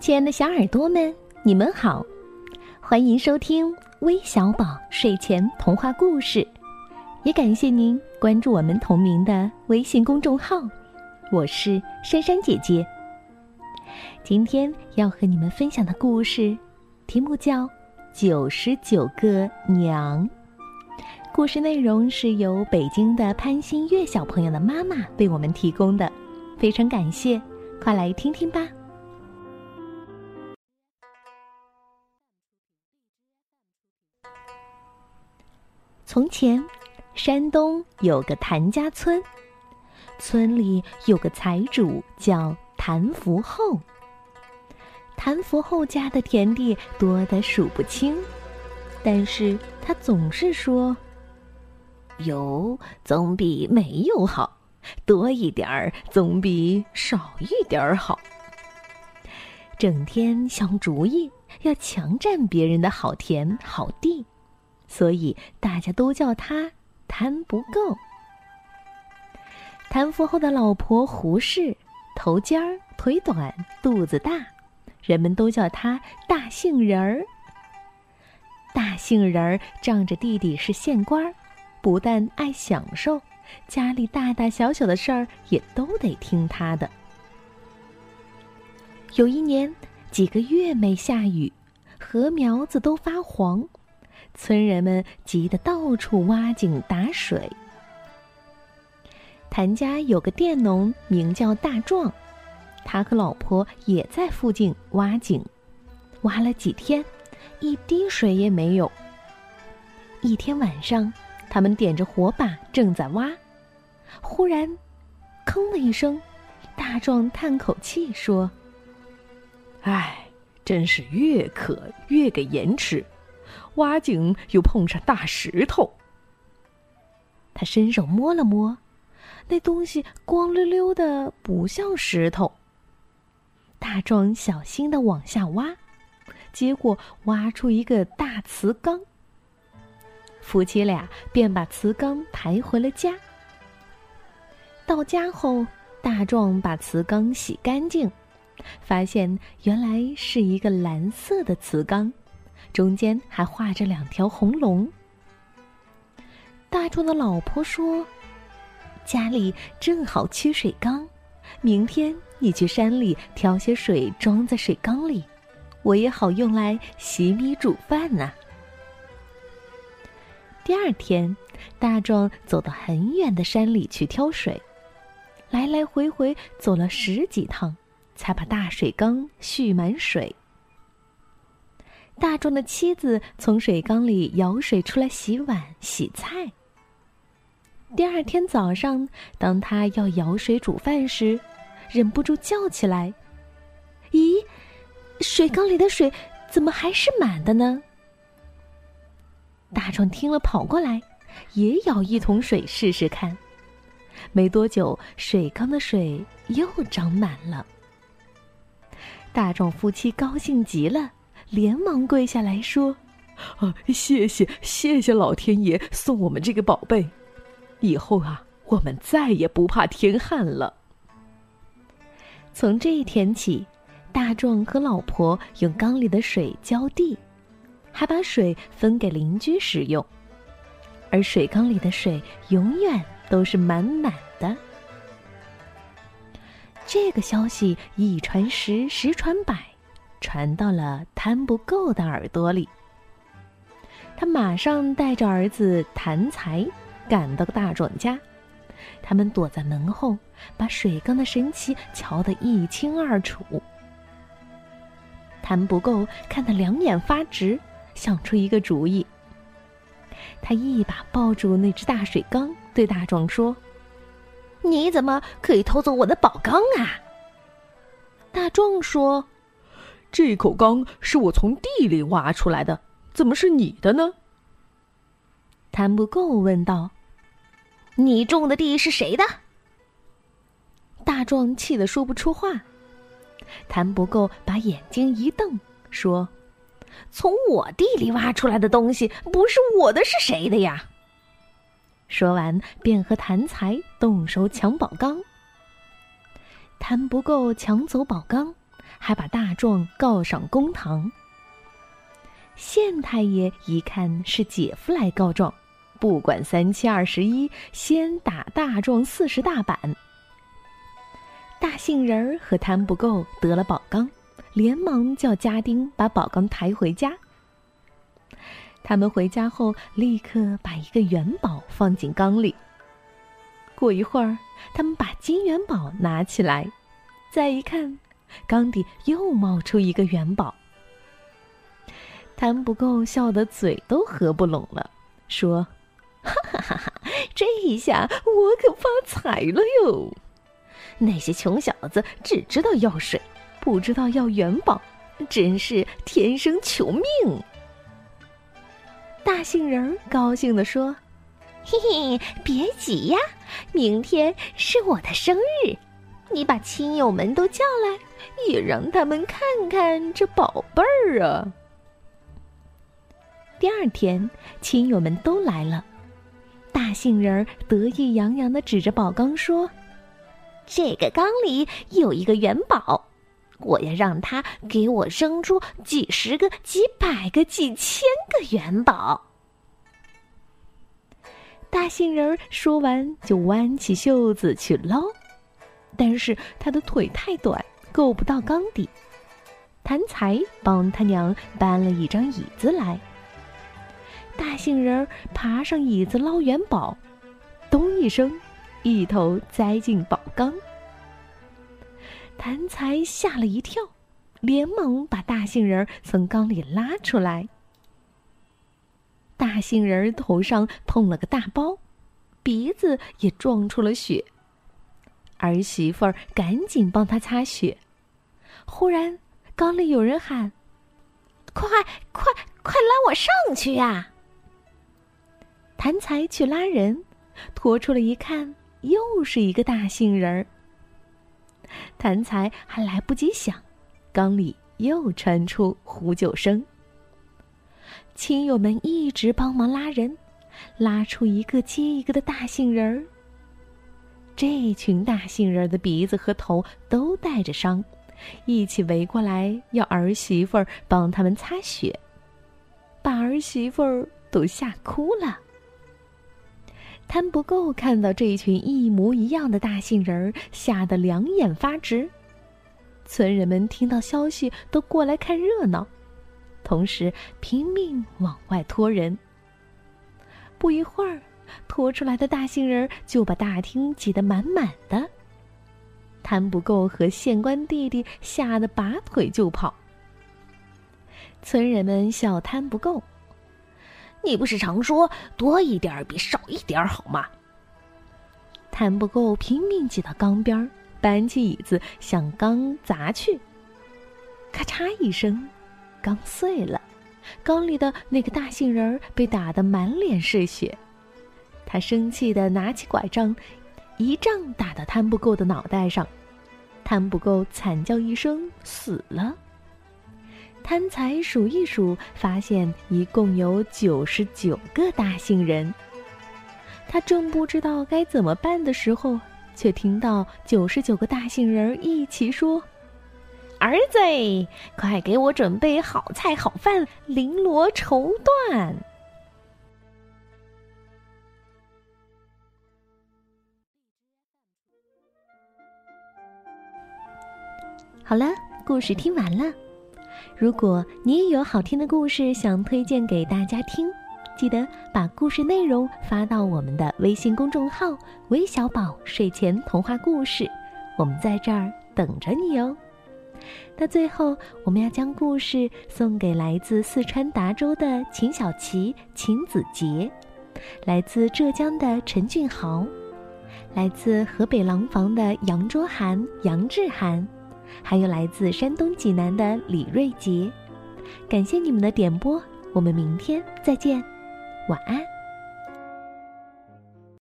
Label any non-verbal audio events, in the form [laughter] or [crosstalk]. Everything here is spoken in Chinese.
亲爱的小耳朵们，你们好，欢迎收听微小宝睡前童话故事，也感谢您关注我们同名的微信公众号。我是珊珊姐姐。今天要和你们分享的故事，题目叫《九十九个娘》。故事内容是由北京的潘新月小朋友的妈妈为我们提供的，非常感谢，快来听听吧。从前，山东有个谭家村，村里有个财主叫谭福厚。谭福厚家的田地多得数不清，但是他总是说：“有总比没有好，多一点儿总比少一点儿好。”整天想主意，要强占别人的好田好地。所以大家都叫他贪不够。谭福厚的老婆胡氏，头尖儿、腿短、肚子大，人们都叫他大杏仁儿。大杏仁儿仗着弟弟是县官，不但爱享受，家里大大小小的事儿也都得听他的。有一年，几个月没下雨，禾苗子都发黄。村人们急得到处挖井打水。谭家有个佃农名叫大壮，他和老婆也在附近挖井，挖了几天，一滴水也没有。一天晚上，他们点着火把正在挖，忽然，吭的一声，大壮叹口气说：“唉，真是越渴越给盐吃。”挖井又碰上大石头，他伸手摸了摸，那东西光溜溜的，不像石头。大壮小心的往下挖，结果挖出一个大瓷缸。夫妻俩便把瓷缸抬回了家。到家后，大壮把瓷缸洗干净，发现原来是一个蓝色的瓷缸。中间还画着两条红龙。大壮的老婆说：“家里正好缺水缸，明天你去山里挑些水装在水缸里，我也好用来洗米煮饭呢。”第二天，大壮走到很远的山里去挑水，来来回回走了十几趟，才把大水缸蓄满水。大壮的妻子从水缸里舀水出来洗碗洗菜。第二天早上，当他要舀水煮饭时，忍不住叫起来：“咦，水缸里的水怎么还是满的呢？”大壮听了，跑过来，也舀一桶水试试看。没多久，水缸的水又涨满了。大壮夫妻高兴极了。连忙跪下来说：“啊，谢谢谢谢老天爷送我们这个宝贝，以后啊，我们再也不怕天旱了。”从这一天起，大壮和老婆用缸里的水浇地，还把水分给邻居使用，而水缸里的水永远都是满满的。这个消息一传十，十传百。传到了贪不够的耳朵里，他马上带着儿子谭才赶到大壮家。他们躲在门后，把水缸的神奇瞧得一清二楚。谭不够看得两眼发直，想出一个主意。他一把抱住那只大水缸，对大壮说：“你怎么可以偷走我的宝缸啊？”大壮说。这口缸是我从地里挖出来的，怎么是你的呢？谭不够问道：“你种的地是谁的？”大壮气得说不出话。谭不够把眼睛一瞪，说：“从我地里挖出来的东西不是我的，是谁的呀？”说完，便和谭才动手抢宝缸。谭不够抢走宝缸。还把大壮告上公堂。县太爷一看是姐夫来告状，不管三七二十一，先打大壮四十大板。大杏仁儿和贪不够得了宝缸，连忙叫家丁把宝缸抬回家。他们回家后，立刻把一个元宝放进缸里。过一会儿，他们把金元宝拿起来，再一看，缸底又冒出一个元宝。摊不够，笑得嘴都合不拢了，说：“哈哈哈哈！这一下我可发财了哟！那些穷小子只知道要水，不知道要元宝，真是天生求命。”大杏仁高兴地说：“ [laughs] 嘿嘿，别急呀，明天是我的生日，你把亲友们都叫来，也让他们看看这宝贝儿啊。”第二天，亲友们都来了，大杏仁儿得意洋洋地指着宝缸说：“这个缸里有一个元宝，我要让它给我生出几十个、几百个、几千个元宝。”大杏仁儿说完，就弯起袖子去捞，但是他的腿太短，够不到缸底。谭才帮他娘搬了一张椅子来。大杏仁儿爬上椅子捞元宝，咚一声，一头栽进宝缸。谭才吓了一跳，连忙把大杏仁儿从缸里拉出来。大杏仁儿头上碰了个大包，鼻子也撞出了血。儿媳妇儿赶紧帮他擦血。忽然，缸里有人喊：“快快快拉我上去呀！”谭才去拉人，拖出来一看，又是一个大杏仁儿。谭才还来不及想，缸里又传出呼救声。亲友们一直帮忙拉人，拉出一个接一个的大杏仁儿。这群大杏仁的鼻子和头都带着伤，一起围过来要儿媳妇儿帮他们擦血，把儿媳妇儿都吓哭了。贪不够看到这一群一模一样的大杏仁儿，吓得两眼发直。村人们听到消息都过来看热闹，同时拼命往外拖人。不一会儿，拖出来的大杏仁就把大厅挤得满满的。贪不够和县官弟弟吓得拔腿就跑。村人们笑贪不够。你不是常说多一点比少一点好吗？贪不够，拼命挤到缸边，搬起椅子向缸砸去。咔嚓一声，缸碎了，缸里的那个大杏仁儿被打得满脸是血。他生气的拿起拐杖，一杖打到摊不够的脑袋上，摊不够惨叫一声死了。贪财数一数，发现一共有九十九个大杏仁。他正不知道该怎么办的时候，却听到九十九个大杏仁一起说：“儿子，快给我准备好菜好饭，绫罗绸缎。”好了，故事听完了。如果你也有好听的故事想推荐给大家听，记得把故事内容发到我们的微信公众号“微小宝睡前童话故事”，我们在这儿等着你哦。那最后，我们要将故事送给来自四川达州的秦小琪、秦子杰，来自浙江的陈俊豪，来自河北廊坊的杨卓涵、杨志涵。还有来自山东济南的李瑞杰，感谢你们的点播，我们明天再见，晚安。